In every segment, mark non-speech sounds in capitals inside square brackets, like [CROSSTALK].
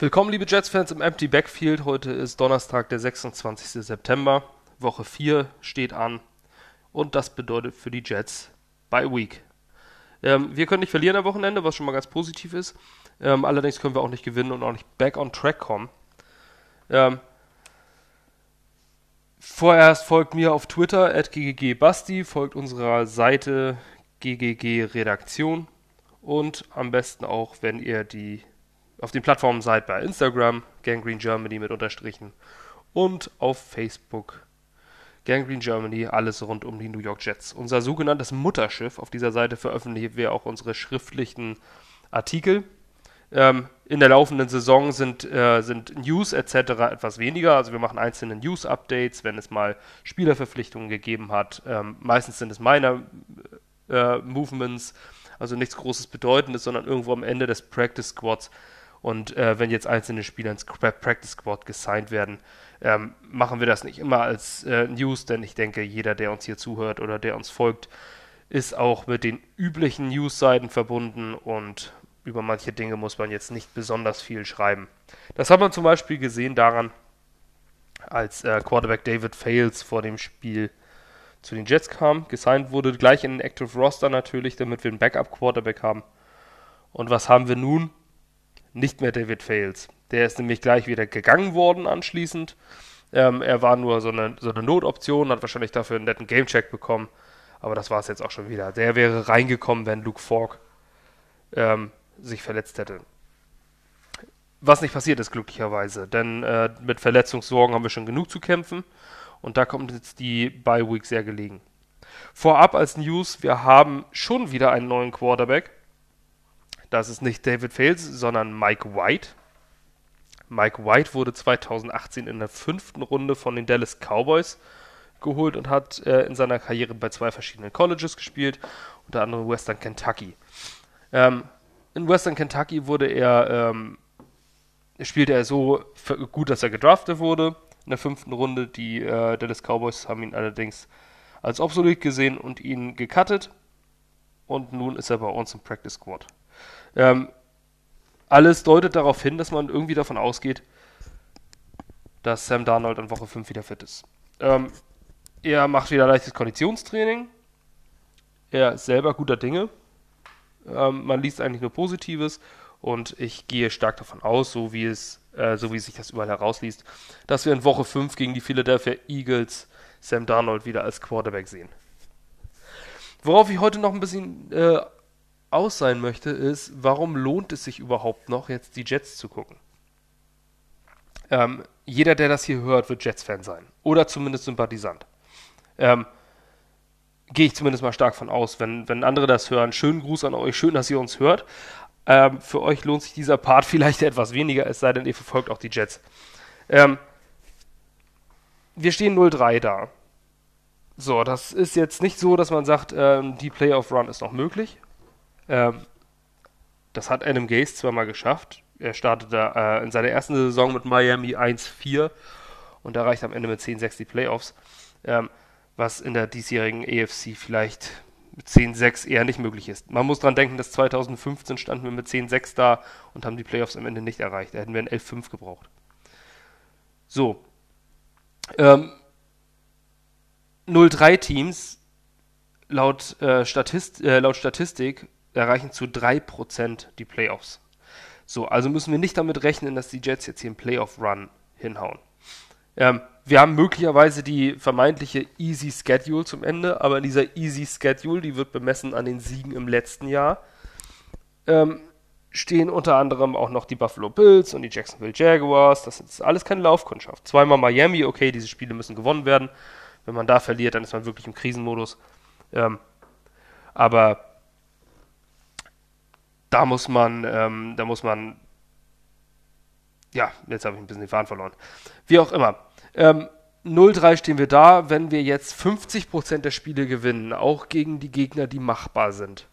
Willkommen, liebe Jets-Fans im Empty Backfield. Heute ist Donnerstag, der 26. September. Woche 4 steht an. Und das bedeutet für die Jets Bye Week. Ähm, wir können nicht verlieren am Wochenende, was schon mal ganz positiv ist. Ähm, allerdings können wir auch nicht gewinnen und auch nicht back on track kommen. Ähm, vorerst folgt mir auf Twitter gggbasti, folgt unserer Seite ggg Redaktion und am besten auch, wenn ihr die auf den Plattformen seid bei Instagram, Gangrene Germany mit Unterstrichen und auf Facebook Gangrene Germany, alles rund um die New York Jets. Unser sogenanntes Mutterschiff. Auf dieser Seite veröffentlichen wir auch unsere schriftlichen Artikel. Ähm, in der laufenden Saison sind, äh, sind News etc. etwas weniger. Also wir machen einzelne News-Updates, wenn es mal Spielerverpflichtungen gegeben hat. Ähm, meistens sind es meine äh, Movements, also nichts Großes Bedeutendes, sondern irgendwo am Ende des Practice Squads und äh, wenn jetzt einzelne Spieler ins Practice Squad gesigned werden, ähm, machen wir das nicht immer als äh, News, denn ich denke, jeder, der uns hier zuhört oder der uns folgt, ist auch mit den üblichen News-Seiten verbunden und über manche Dinge muss man jetzt nicht besonders viel schreiben. Das hat man zum Beispiel gesehen daran, als äh, Quarterback David Fails vor dem Spiel zu den Jets kam, gesigned wurde, gleich in den Active Roster natürlich, damit wir einen Backup-Quarterback haben. Und was haben wir nun? Nicht mehr David Fails. Der ist nämlich gleich wieder gegangen worden anschließend. Ähm, er war nur so eine, so eine Notoption, hat wahrscheinlich dafür einen netten Gamecheck bekommen. Aber das war es jetzt auch schon wieder. Der wäre reingekommen, wenn Luke Falk ähm, sich verletzt hätte. Was nicht passiert ist, glücklicherweise. Denn äh, mit Verletzungssorgen haben wir schon genug zu kämpfen. Und da kommt jetzt die Bye Week sehr gelegen. Vorab als News, wir haben schon wieder einen neuen Quarterback. Das ist nicht David Fales, sondern Mike White. Mike White wurde 2018 in der fünften Runde von den Dallas Cowboys geholt und hat äh, in seiner Karriere bei zwei verschiedenen Colleges gespielt, unter anderem Western Kentucky. Ähm, in Western Kentucky wurde er, ähm, spielte er so gut, dass er gedraftet wurde in der fünften Runde. Die äh, Dallas Cowboys haben ihn allerdings als obsolet gesehen und ihn gecuttet. Und nun ist er bei uns im Practice Squad. Ähm, alles deutet darauf hin, dass man irgendwie davon ausgeht, dass Sam Darnold in Woche 5 wieder fit ist. Ähm, er macht wieder leichtes Konditionstraining. Er ist selber guter Dinge. Ähm, man liest eigentlich nur Positives und ich gehe stark davon aus, so wie es, äh, so wie sich das überall herausliest, dass wir in Woche 5 gegen die Philadelphia Eagles Sam Darnold wieder als Quarterback sehen. Worauf ich heute noch ein bisschen äh, aus sein möchte, ist, warum lohnt es sich überhaupt noch, jetzt die Jets zu gucken? Ähm, jeder, der das hier hört, wird Jets-Fan sein. Oder zumindest Sympathisant. Ähm, Gehe ich zumindest mal stark von aus. Wenn, wenn andere das hören, schönen Gruß an euch, schön, dass ihr uns hört. Ähm, für euch lohnt sich dieser Part [LAUGHS] vielleicht etwas weniger, es sei denn, ihr verfolgt auch die Jets. Ähm, wir stehen 0-3 da. So, das ist jetzt nicht so, dass man sagt, ähm, die Playoff Run ist noch möglich. Ähm, das hat Adam Gase zwar mal geschafft. Er startete äh, in seiner ersten Saison mit Miami 1-4 und erreicht am Ende mit 10-6 die Playoffs. Ähm, was in der diesjährigen AFC vielleicht mit 10-6 eher nicht möglich ist. Man muss dran denken, dass 2015 standen wir mit 10-6 da und haben die Playoffs am Ende nicht erreicht. Da hätten wir ein 11-5 gebraucht. So. Ähm, 0-3 Teams laut, äh, Statist, äh, laut Statistik erreichen zu 3% die Playoffs. So, also müssen wir nicht damit rechnen, dass die Jets jetzt hier einen Playoff-Run hinhauen. Ähm, wir haben möglicherweise die vermeintliche Easy Schedule zum Ende, aber in dieser Easy Schedule, die wird bemessen an den Siegen im letzten Jahr, ähm, stehen unter anderem auch noch die Buffalo Bills und die Jacksonville Jaguars. Das ist alles keine Laufkundschaft. Zweimal Miami, okay, diese Spiele müssen gewonnen werden. Wenn man da verliert, dann ist man wirklich im Krisenmodus. Ähm, aber da muss man, ähm, da muss man, ja, jetzt habe ich ein bisschen die Fahnen verloren. Wie auch immer. Ähm, 0-3 stehen wir da, wenn wir jetzt 50% der Spiele gewinnen, auch gegen die Gegner, die machbar sind.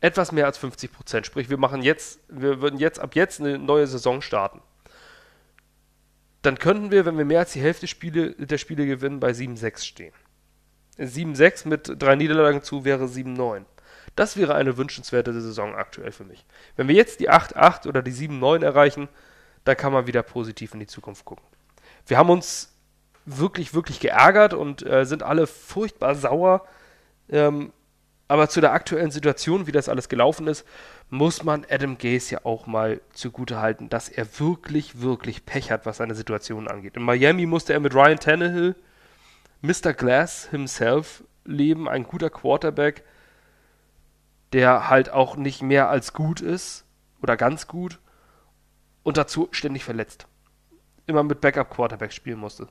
Etwas mehr als 50%, sprich wir machen jetzt, wir würden jetzt ab jetzt eine neue Saison starten. Dann könnten wir, wenn wir mehr als die Hälfte Spiele, der Spiele gewinnen, bei 7-6 stehen. 7-6 mit drei Niederlagen zu wäre 7-9. Das wäre eine wünschenswerte Saison aktuell für mich. Wenn wir jetzt die 8-8 oder die 7-9 erreichen, dann kann man wieder positiv in die Zukunft gucken. Wir haben uns wirklich, wirklich geärgert und äh, sind alle furchtbar sauer. Ähm, aber zu der aktuellen Situation, wie das alles gelaufen ist, muss man Adam Gase ja auch mal zugute halten, dass er wirklich, wirklich Pech hat, was seine Situation angeht. In Miami musste er mit Ryan Tannehill, Mr. Glass himself, leben, ein guter Quarterback, der halt auch nicht mehr als gut ist oder ganz gut und dazu ständig verletzt. Immer mit Backup-Quarterback spielen musste.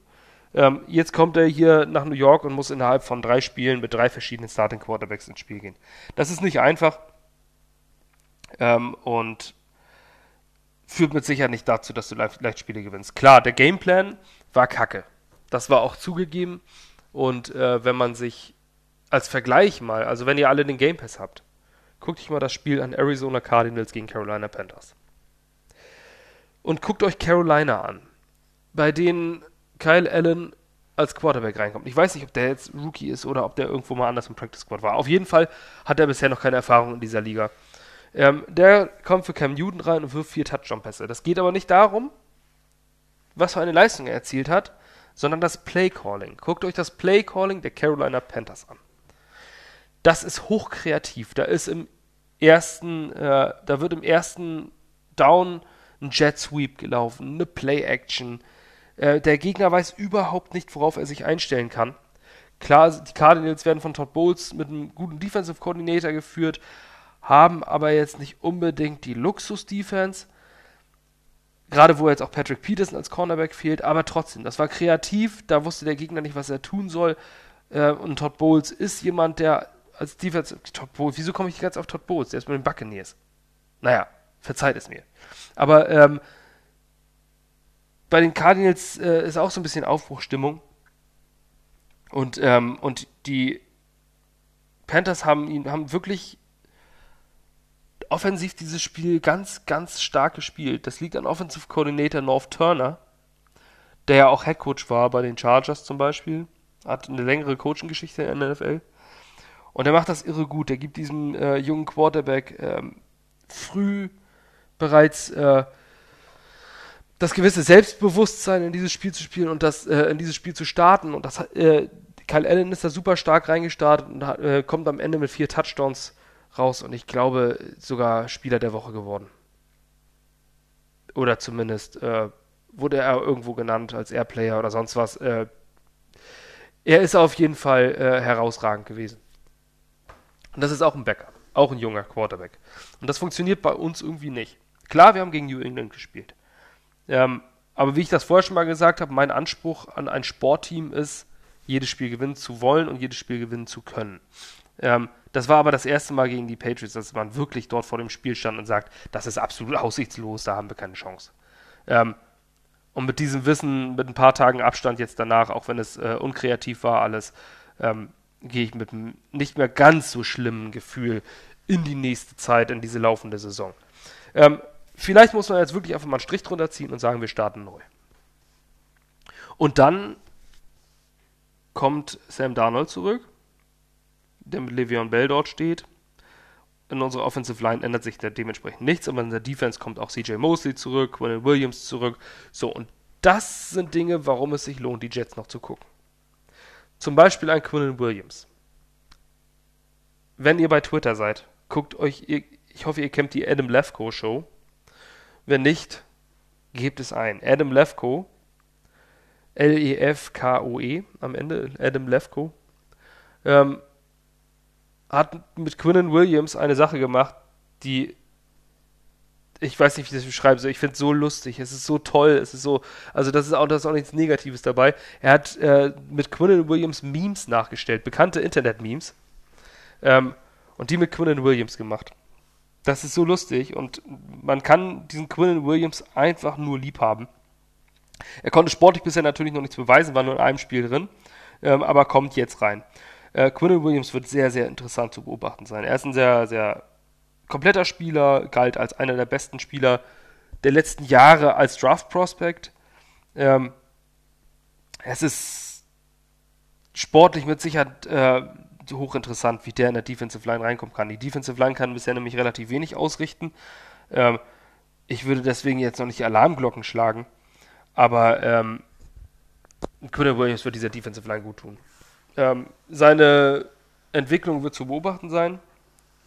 Ähm, jetzt kommt er hier nach New York und muss innerhalb von drei Spielen mit drei verschiedenen Starting Quarterbacks ins Spiel gehen. Das ist nicht einfach ähm, und führt mit Sicherheit nicht dazu, dass du leicht, leicht Spiele gewinnst. Klar, der Gameplan war kacke. Das war auch zugegeben. Und äh, wenn man sich als Vergleich mal, also wenn ihr alle den Game Pass habt, guckt euch mal das Spiel an Arizona Cardinals gegen Carolina Panthers. Und guckt euch Carolina an, bei denen Kyle Allen als Quarterback reinkommt. Ich weiß nicht, ob der jetzt Rookie ist oder ob der irgendwo mal anders im Practice Squad war. Auf jeden Fall hat er bisher noch keine Erfahrung in dieser Liga. Ähm, der kommt für Cam Newton rein und wirft vier Touchdown-Pässe. Das geht aber nicht darum, was für eine Leistung er erzielt hat, sondern das Play-Calling. Guckt euch das Play-Calling der Carolina Panthers an. Das ist hochkreativ. Da ist im ersten, äh, da wird im ersten Down ein Jet Sweep gelaufen, eine Play-Action, äh, der Gegner weiß überhaupt nicht, worauf er sich einstellen kann. Klar, die Cardinals werden von Todd Bowles mit einem guten Defensive Coordinator geführt, haben aber jetzt nicht unbedingt die Luxus-Defense. Gerade wo jetzt auch Patrick Peterson als Cornerback fehlt, aber trotzdem, das war kreativ, da wusste der Gegner nicht, was er tun soll. Äh, und Todd Bowles ist jemand, der als Defense. Todd Bowles, wieso komme ich nicht ganz auf Todd Bowles? Der ist mit den Buccaneers. Naja, verzeiht es mir. Aber ähm, bei den Cardinals äh, ist auch so ein bisschen Aufbruchstimmung. Und, ähm, und die Panthers haben haben wirklich offensiv dieses Spiel ganz, ganz stark gespielt. Das liegt an Offensive Coordinator North Turner, der ja auch Headcoach war bei den Chargers zum Beispiel. Hat eine längere Coaching-Geschichte in der NFL. Und er macht das irre gut. Er gibt diesem äh, jungen Quarterback ähm, früh bereits äh, das gewisse Selbstbewusstsein in dieses Spiel zu spielen und das äh, in dieses Spiel zu starten. Und das äh, Kyle Allen ist da super stark reingestartet und hat, äh, kommt am Ende mit vier Touchdowns raus und ich glaube sogar Spieler der Woche geworden. Oder zumindest äh, wurde er irgendwo genannt als Airplayer oder sonst was. Äh, er ist auf jeden Fall äh, herausragend gewesen. Und das ist auch ein Backup, auch ein junger Quarterback. Und das funktioniert bei uns irgendwie nicht. Klar, wir haben gegen New England gespielt. Ähm, aber wie ich das vorher schon mal gesagt habe, mein Anspruch an ein Sportteam ist, jedes Spiel gewinnen zu wollen und jedes Spiel gewinnen zu können. Ähm, das war aber das erste Mal gegen die Patriots, dass man wirklich dort vor dem Spiel stand und sagt, das ist absolut aussichtslos, da haben wir keine Chance. Ähm, und mit diesem Wissen, mit ein paar Tagen Abstand jetzt danach, auch wenn es äh, unkreativ war alles, ähm, gehe ich mit einem nicht mehr ganz so schlimmen Gefühl in die nächste Zeit, in diese laufende Saison. Ähm, Vielleicht muss man jetzt wirklich einfach mal einen Strich drunter ziehen und sagen, wir starten neu. Und dann kommt Sam Darnold zurück, der mit Le'Veon Bell dort steht. In unserer Offensive Line ändert sich da dementsprechend nichts, aber in der Defense kommt auch CJ Mosley zurück, Quinn Williams zurück. So, und das sind Dinge, warum es sich lohnt, die Jets noch zu gucken. Zum Beispiel ein Quinn Williams. Wenn ihr bei Twitter seid, guckt euch, ich hoffe, ihr kennt die Adam Lefko Show wenn nicht, gebt es ein. Adam Lefko, L-E-F-K-O-E -E, am Ende, Adam Lefko, ähm, hat mit Quinnen Williams eine Sache gemacht, die ich weiß nicht, wie ich das beschreiben soll. Ich finde es so lustig. Es ist so toll. Es ist so, also das ist auch, das ist auch nichts Negatives dabei. Er hat äh, mit Quinnen Williams Memes nachgestellt, bekannte Internet-Memes, ähm, und die mit Quinnen Williams gemacht. Das ist so lustig und man kann diesen Quillen Williams einfach nur lieb haben. Er konnte sportlich bisher natürlich noch nichts beweisen, war nur in einem Spiel drin, ähm, aber kommt jetzt rein. Äh, Quillen Williams wird sehr, sehr interessant zu beobachten sein. Er ist ein sehr, sehr kompletter Spieler, galt als einer der besten Spieler der letzten Jahre als Draft Prospect. Ähm, es ist sportlich mit Sicherheit äh, hochinteressant, wie der in der Defensive Line reinkommen kann. Die Defensive Line kann bisher nämlich relativ wenig ausrichten. Ähm, ich würde deswegen jetzt noch nicht Alarmglocken schlagen, aber ähm, Quinn Williams wird dieser Defensive Line gut tun. Ähm, seine Entwicklung wird zu beobachten sein.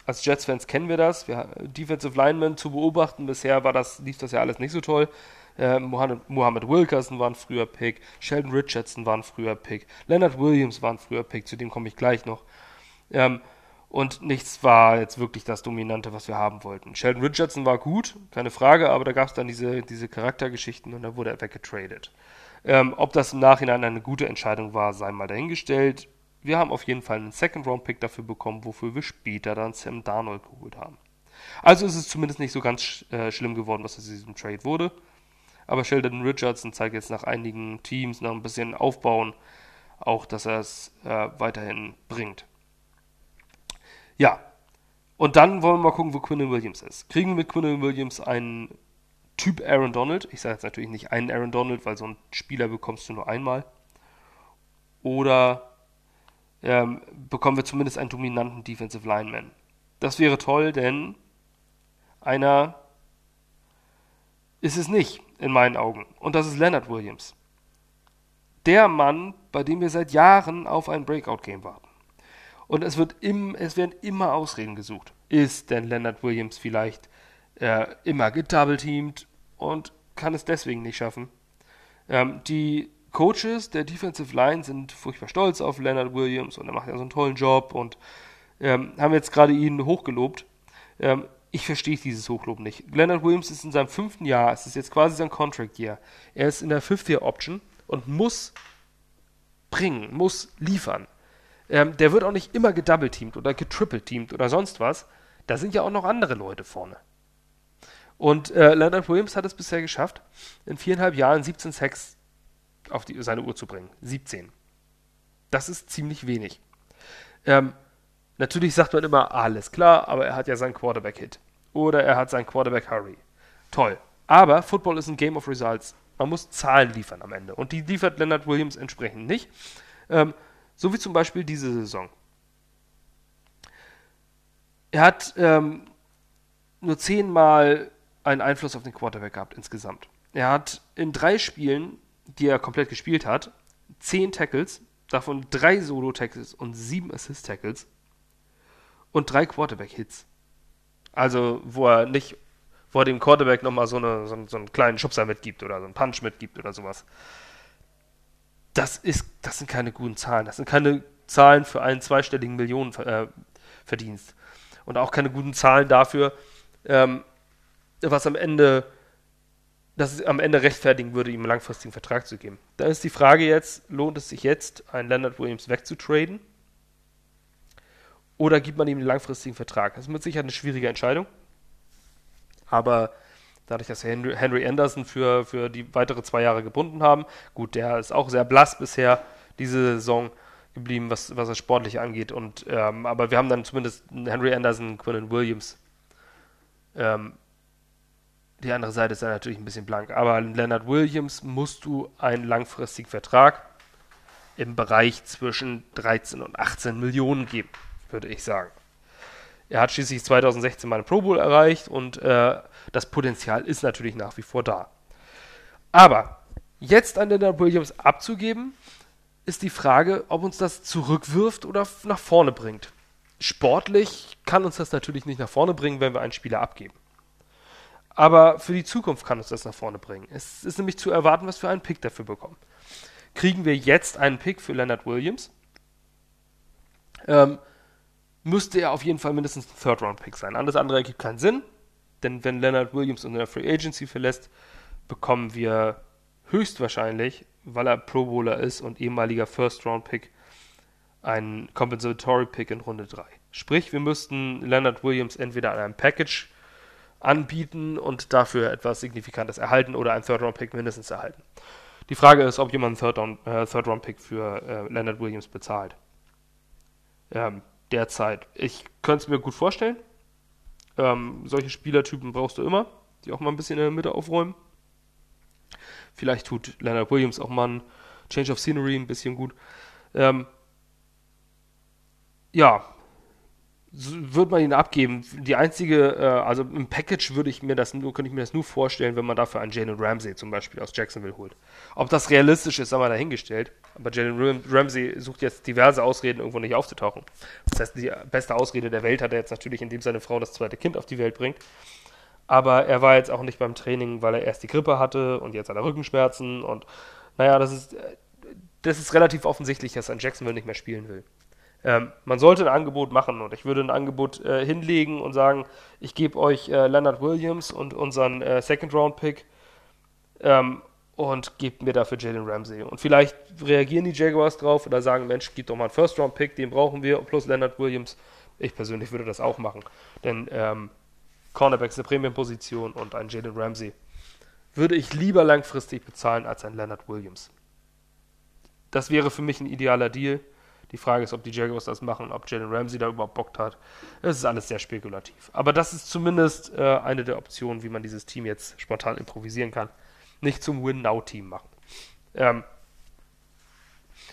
Als Jets-Fans kennen wir das. Wir, Defensive Linemen zu beobachten. Bisher war das, lief das ja alles nicht so toll. Äh, Mohammed, Wilkerson war ein früher Pick. Sheldon Richardson war ein früher Pick. Leonard Williams war ein früher Pick. Zu dem komme ich gleich noch. Ähm, und nichts war jetzt wirklich das Dominante, was wir haben wollten. Sheldon Richardson war gut, keine Frage, aber da gab es dann diese, diese Charaktergeschichten und da wurde er weggetradet. Ähm, ob das im Nachhinein eine gute Entscheidung war, sei mal dahingestellt. Wir haben auf jeden Fall einen Second-Round-Pick dafür bekommen, wofür wir später dann Sam Darnold geholt haben. Also ist es zumindest nicht so ganz äh, schlimm geworden, was aus diesem Trade wurde. Aber Sheldon Richardson zeigt jetzt nach einigen Teams, nach ein bisschen Aufbauen, auch, dass er es äh, weiterhin bringt. Ja, und dann wollen wir mal gucken, wo Quinn Williams ist. Kriegen wir mit Quinn Williams einen Typ Aaron Donald? Ich sage jetzt natürlich nicht einen Aaron Donald, weil so einen Spieler bekommst du nur einmal. Oder ähm, bekommen wir zumindest einen dominanten Defensive Lineman. Das wäre toll, denn einer ist es nicht, in meinen Augen. Und das ist Leonard Williams. Der Mann, bei dem wir seit Jahren auf ein Breakout-Game warten. Und es, wird im, es werden immer Ausreden gesucht. Ist denn Leonard Williams vielleicht äh, immer gedoubleteamed und kann es deswegen nicht schaffen? Ähm, die Coaches der Defensive Line sind furchtbar stolz auf Leonard Williams und er macht ja so einen tollen Job und ähm, haben jetzt gerade ihn hochgelobt. Ähm, ich verstehe dieses Hochlob nicht. Leonard Williams ist in seinem fünften Jahr, es ist jetzt quasi sein Contract Year. Er ist in der Fifth Year Option und muss bringen, muss liefern. Ähm, der wird auch nicht immer gedoubleteamt oder getriple-teamt oder sonst was. Da sind ja auch noch andere Leute vorne. Und äh, Leonard Williams hat es bisher geschafft, in viereinhalb Jahren 17 Sacks auf die, seine Uhr zu bringen. 17. Das ist ziemlich wenig. Ähm, natürlich sagt man immer, alles klar, aber er hat ja seinen Quarterback-Hit. Oder er hat seinen Quarterback-Hurry. Toll. Aber Football ist ein Game of Results. Man muss Zahlen liefern am Ende. Und die liefert Leonard Williams entsprechend nicht. Ähm, so wie zum Beispiel diese Saison. Er hat ähm, nur zehnmal einen Einfluss auf den Quarterback gehabt insgesamt. Er hat in drei Spielen die er komplett gespielt hat, 10 Tackles, davon 3 Solo-Tackles und 7 Assist-Tackles und 3 Quarterback-Hits. Also, wo er nicht, wo dem Quarterback nochmal so, eine, so, so einen kleinen Schubser mitgibt oder so einen Punch mitgibt oder sowas. Das ist, das sind keine guten Zahlen. Das sind keine Zahlen für einen zweistelligen Millionenverdienst. Äh, und auch keine guten Zahlen dafür, ähm, was am Ende dass es am Ende rechtfertigen würde, ihm einen langfristigen Vertrag zu geben. Da ist die Frage jetzt, lohnt es sich jetzt, einen Leonard Williams wegzutraden? Oder gibt man ihm einen langfristigen Vertrag? Das ist mit Sicherheit eine schwierige Entscheidung. Aber dadurch, dass Henry, Henry Anderson für, für die weitere zwei Jahre gebunden haben, gut, der ist auch sehr blass bisher diese Saison geblieben, was, was das Sportliche angeht. Und, ähm, aber wir haben dann zumindest Henry Anderson, Quinn Williams. Ähm, die andere Seite ist ja natürlich ein bisschen blank. Aber Leonard Williams musst du einen langfristigen Vertrag im Bereich zwischen 13 und 18 Millionen geben, würde ich sagen. Er hat schließlich 2016 mal eine Pro Bowl erreicht und äh, das Potenzial ist natürlich nach wie vor da. Aber jetzt an Leonard Williams abzugeben, ist die Frage, ob uns das zurückwirft oder nach vorne bringt. Sportlich kann uns das natürlich nicht nach vorne bringen, wenn wir einen Spieler abgeben. Aber für die Zukunft kann uns das nach vorne bringen. Es ist nämlich zu erwarten, was wir einen Pick dafür bekommen. Kriegen wir jetzt einen Pick für Leonard Williams, ähm, müsste er auf jeden Fall mindestens ein Third-Round-Pick sein. Alles andere ergibt keinen Sinn, denn wenn Leonard Williams unsere Free Agency verlässt, bekommen wir höchstwahrscheinlich, weil er Pro Bowler ist und ehemaliger First-Round-Pick, einen Compensatory-Pick in Runde 3. Sprich, wir müssten Leonard Williams entweder an einem Package anbieten und dafür etwas Signifikantes erhalten oder einen Third-Round-Pick mindestens erhalten. Die Frage ist, ob jemand einen äh, Third-Round-Pick für äh, Leonard Williams bezahlt. Ähm, derzeit. Ich könnte es mir gut vorstellen. Ähm, solche Spielertypen brauchst du immer, die auch mal ein bisschen in der Mitte aufräumen. Vielleicht tut Leonard Williams auch mal ein Change of Scenery ein bisschen gut. Ähm, ja, würde man ihn abgeben. Die einzige, äh, also im Package würde ich mir das nur, könnte ich mir das nur vorstellen, wenn man dafür einen Jalen Ramsey zum Beispiel aus Jacksonville holt. Ob das realistisch ist, haben wir dahingestellt. Aber Jalen Ramsey sucht jetzt diverse Ausreden, irgendwo nicht aufzutauchen. Das heißt, die beste Ausrede der Welt hat er jetzt natürlich, indem seine Frau das zweite Kind auf die Welt bringt. Aber er war jetzt auch nicht beim Training, weil er erst die Grippe hatte und jetzt hat er Rückenschmerzen und naja, das ist, das ist relativ offensichtlich, dass er in Jacksonville nicht mehr spielen will. Ähm, man sollte ein Angebot machen und ich würde ein Angebot äh, hinlegen und sagen, ich gebe euch äh, Leonard Williams und unseren äh, Second-Round-Pick ähm, und gebt mir dafür Jalen Ramsey. Und vielleicht reagieren die Jaguars drauf oder sagen, Mensch, gib doch mal einen First-Round-Pick, den brauchen wir, plus Leonard Williams. Ich persönlich würde das auch machen, denn ähm, Cornerback ist eine Premium-Position und ein Jalen Ramsey würde ich lieber langfristig bezahlen als ein Leonard Williams. Das wäre für mich ein idealer Deal. Die Frage ist, ob die Jaguars das machen, ob Jalen Ramsey da überhaupt Bock hat. Es ist alles sehr spekulativ. Aber das ist zumindest äh, eine der Optionen, wie man dieses Team jetzt spontan improvisieren kann. Nicht zum Win-Now-Team machen. Ähm,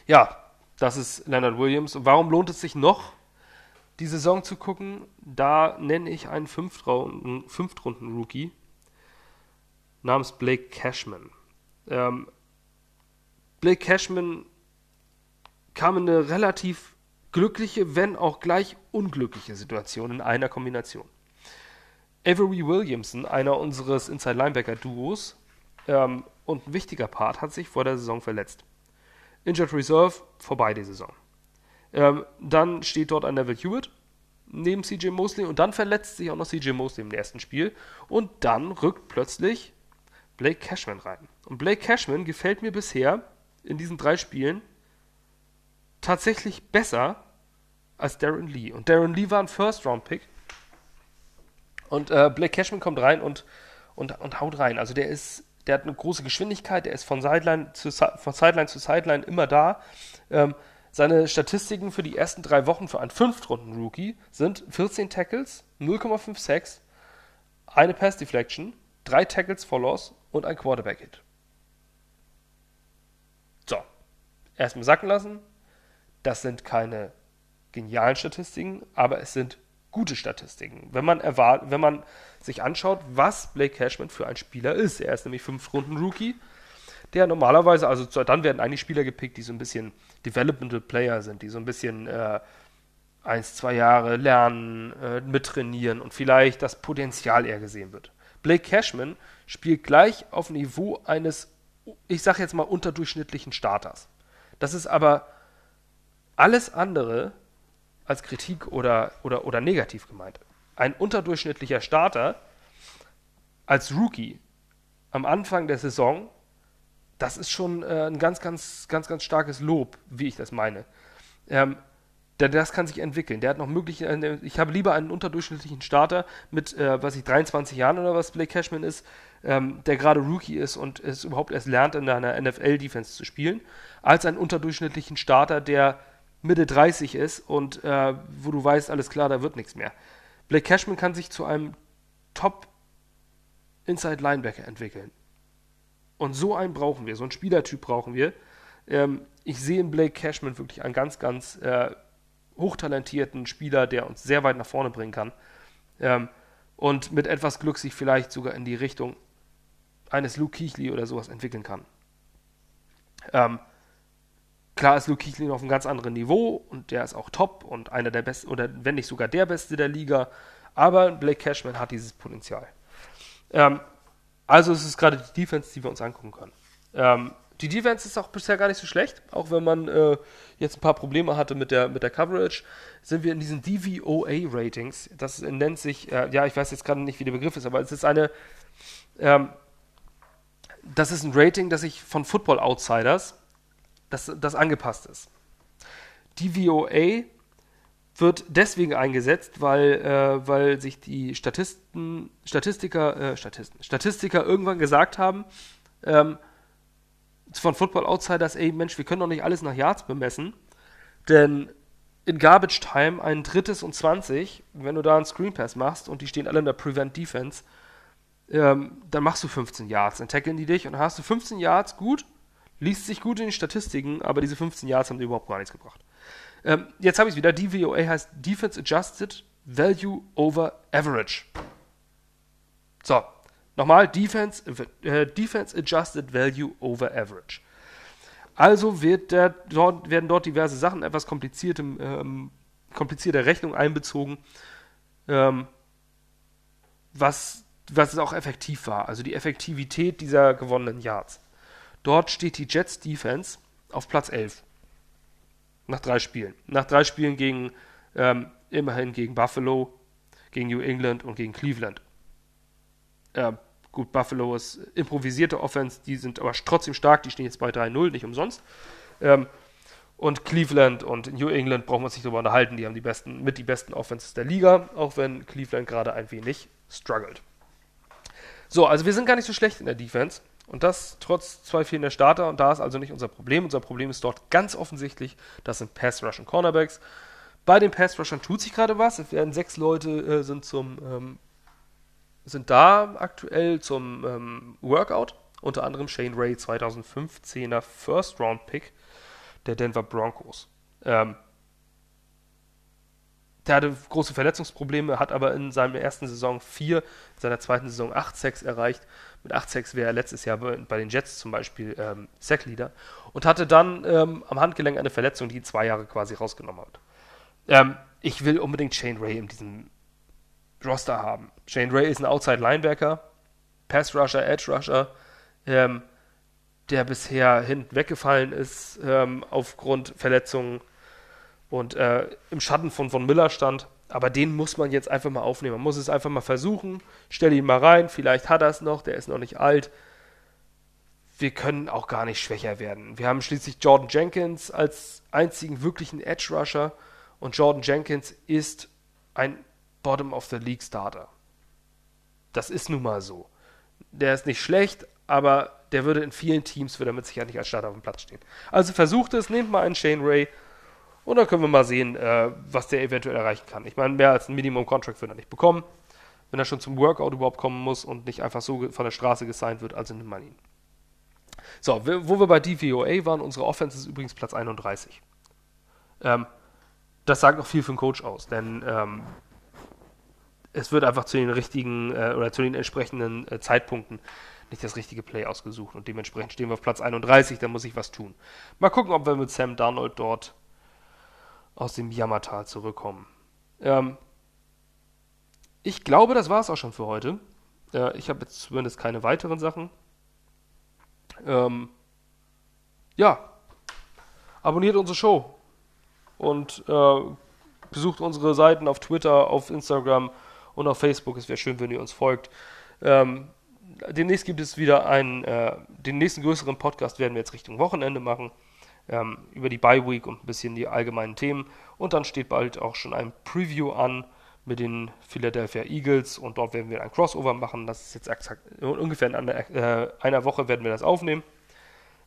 ja, das ist Leonard Williams. Und warum lohnt es sich noch, die Saison zu gucken? Da nenne ich einen Fünftrunden-Rookie namens Blake Cashman. Ähm, Blake Cashman kam in eine relativ glückliche, wenn auch gleich unglückliche Situation in einer Kombination. Avery Williamson, einer unseres Inside Linebacker Duos ähm, und ein wichtiger Part, hat sich vor der Saison verletzt. Injured Reserve vorbei die Saison. Ähm, dann steht dort ein Neville Hewitt neben CJ Mosley und dann verletzt sich auch noch CJ Mosley im ersten Spiel und dann rückt plötzlich Blake Cashman rein. Und Blake Cashman gefällt mir bisher in diesen drei Spielen tatsächlich besser als Darren Lee. Und Darren Lee war ein First-Round-Pick. Und äh, Blake Cashman kommt rein und, und, und haut rein. Also der ist, der hat eine große Geschwindigkeit, der ist von Sideline zu, von Sideline zu Sideline immer da. Ähm, seine Statistiken für die ersten drei Wochen für einen Fünftrunden-Rookie sind 14 Tackles, 0,5 Sacks, eine Pass-Deflection, drei Tackles for Loss und ein Quarterback-Hit. So, erstmal sacken lassen, das sind keine genialen Statistiken, aber es sind gute Statistiken. Wenn man erwartet, wenn man sich anschaut, was Blake Cashman für ein Spieler ist. Er ist nämlich fünf Runden Rookie, der normalerweise, also dann werden eigentlich Spieler gepickt, die so ein bisschen Developmental Player sind, die so ein bisschen äh, eins, zwei Jahre lernen, äh, mittrainieren und vielleicht das Potenzial eher gesehen wird. Blake Cashman spielt gleich auf Niveau eines, ich sage jetzt mal, unterdurchschnittlichen Starters. Das ist aber alles andere als Kritik oder, oder, oder negativ gemeint. Ein unterdurchschnittlicher Starter als Rookie am Anfang der Saison, das ist schon äh, ein ganz, ganz, ganz, ganz starkes Lob, wie ich das meine. Ähm, denn das kann sich entwickeln. Der hat noch möglich, ich habe lieber einen unterdurchschnittlichen Starter mit, äh, was ich, 23 Jahren oder was Blake Cashman ist, ähm, der gerade Rookie ist und es überhaupt erst lernt, in einer NFL-Defense zu spielen, als einen unterdurchschnittlichen Starter, der Mitte 30 ist und äh, wo du weißt, alles klar, da wird nichts mehr. Blake Cashman kann sich zu einem Top Inside Linebacker entwickeln. Und so einen brauchen wir, so einen Spielertyp brauchen wir. Ähm, ich sehe in Blake Cashman wirklich einen ganz, ganz äh, hochtalentierten Spieler, der uns sehr weit nach vorne bringen kann. Ähm, und mit etwas Glück sich vielleicht sogar in die Richtung eines Luke Keighley oder sowas entwickeln kann. Ähm, klar ist Luke Keighley auf einem ganz anderen Niveau und der ist auch top und einer der besten, oder wenn nicht sogar der beste der Liga, aber Blake Cashman hat dieses Potenzial. Ähm, also es ist gerade die Defense, die wir uns angucken können. Ähm, die Defense ist auch bisher gar nicht so schlecht, auch wenn man äh, jetzt ein paar Probleme hatte mit der, mit der Coverage, sind wir in diesen DVOA-Ratings. Das nennt sich, äh, ja, ich weiß jetzt gerade nicht, wie der Begriff ist, aber es ist eine, ähm, das ist ein Rating, das sich von Football Outsiders, das, das angepasst ist. DVOA wird deswegen eingesetzt, weil, äh, weil sich die Statisten, Statistiker, äh, Statisten, Statistiker irgendwann gesagt haben, ähm, von Football Outsiders, ey Mensch, wir können doch nicht alles nach Yards bemessen, denn in Garbage Time ein drittes und 20, wenn du da einen Screen Pass machst und die stehen alle in der Prevent Defense, ähm, dann machst du 15 Yards, dann tackeln die dich und dann hast du 15 Yards gut, liest sich gut in den Statistiken, aber diese 15 Yards haben überhaupt gar nichts gebracht. Ähm, jetzt habe ich es wieder. DVOA heißt Defense Adjusted Value over Average. So, nochmal, Defense, äh, Defense Adjusted Value over Average. Also wird der, dort, werden dort diverse Sachen, etwas kompliziertem, ähm, komplizierte Rechnung einbezogen, ähm, was, was es auch effektiv war. Also die Effektivität dieser gewonnenen Yards. Dort steht die Jets Defense auf Platz 11. Nach drei Spielen. Nach drei Spielen gegen, ähm, immerhin gegen Buffalo, gegen New England und gegen Cleveland. Äh, gut, Buffalo ist improvisierte Offense, die sind aber trotzdem stark, die stehen jetzt bei 3-0, nicht umsonst. Ähm, und Cleveland und New England brauchen wir uns nicht drüber unterhalten, die haben die besten, mit die besten Offenses der Liga, auch wenn Cleveland gerade ein wenig struggelt. So, also wir sind gar nicht so schlecht in der Defense. Und das trotz zwei fehlender Starter. Und da ist also nicht unser Problem. Unser Problem ist dort ganz offensichtlich, das sind Pass-Rush und Cornerbacks. Bei den Pass-Rushern tut sich gerade was. Es werden sechs Leute äh, sind zum ähm, sind da aktuell zum ähm, Workout. Unter anderem Shane Ray, 2015er First-Round-Pick der Denver Broncos. Ähm, der hatte große Verletzungsprobleme, hat aber in seiner ersten Saison vier, in seiner zweiten Saison acht Sacks erreicht. Mit acht Sacks wäre er letztes Jahr bei, bei den Jets zum Beispiel ähm, Sackleader und hatte dann ähm, am Handgelenk eine Verletzung, die ihn zwei Jahre quasi rausgenommen hat. Ähm, ich will unbedingt Shane Ray in diesem Roster haben. Shane Ray ist ein Outside Linebacker, Pass Rusher, Edge Rusher, ähm, der bisher hinten weggefallen ist ähm, aufgrund Verletzungen und äh, im Schatten von Von Miller stand. Aber den muss man jetzt einfach mal aufnehmen. Man muss es einfach mal versuchen. Stell ihn mal rein. Vielleicht hat er es noch. Der ist noch nicht alt. Wir können auch gar nicht schwächer werden. Wir haben schließlich Jordan Jenkins als einzigen wirklichen Edge Rusher. Und Jordan Jenkins ist ein Bottom of the League Starter. Das ist nun mal so. Der ist nicht schlecht, aber der würde in vielen Teams würde mit Sicherheit nicht als Starter auf dem Platz stehen. Also versucht es, nehmt mal einen Shane Ray und dann können wir mal sehen, äh, was der eventuell erreichen kann. Ich meine, mehr als ein Minimum-Contract wird er nicht bekommen, wenn er schon zum Workout überhaupt kommen muss und nicht einfach so von der Straße gesigned wird, also nimmt man ihn. So, wo wir bei DVOA waren, unsere Offense ist übrigens Platz 31. Ähm, das sagt auch viel für den Coach aus, denn ähm, es wird einfach zu den richtigen äh, oder zu den entsprechenden äh, Zeitpunkten nicht das richtige Play ausgesucht und dementsprechend stehen wir auf Platz 31, da muss ich was tun. Mal gucken, ob wir mit Sam Darnold dort aus dem Jammertal zurückkommen. Ähm, ich glaube, das war es auch schon für heute. Äh, ich habe jetzt zumindest keine weiteren Sachen. Ähm, ja, abonniert unsere Show und äh, besucht unsere Seiten auf Twitter, auf Instagram und auf Facebook. Es wäre schön, wenn ihr uns folgt. Ähm, demnächst gibt es wieder einen, äh, den nächsten größeren Podcast werden wir jetzt Richtung Wochenende machen. Ähm, über die Bye Week und ein bisschen die allgemeinen Themen. Und dann steht bald auch schon ein Preview an mit den Philadelphia Eagles und dort werden wir ein Crossover machen. Das ist jetzt exakt, ungefähr in einer, äh, einer Woche werden wir das aufnehmen.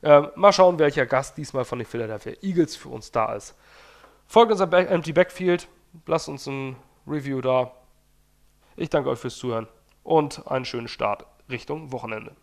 Äh, mal schauen, welcher Gast diesmal von den Philadelphia Eagles für uns da ist. Folgt uns am Empty Backfield, lasst uns ein Review da. Ich danke euch fürs Zuhören und einen schönen Start Richtung Wochenende.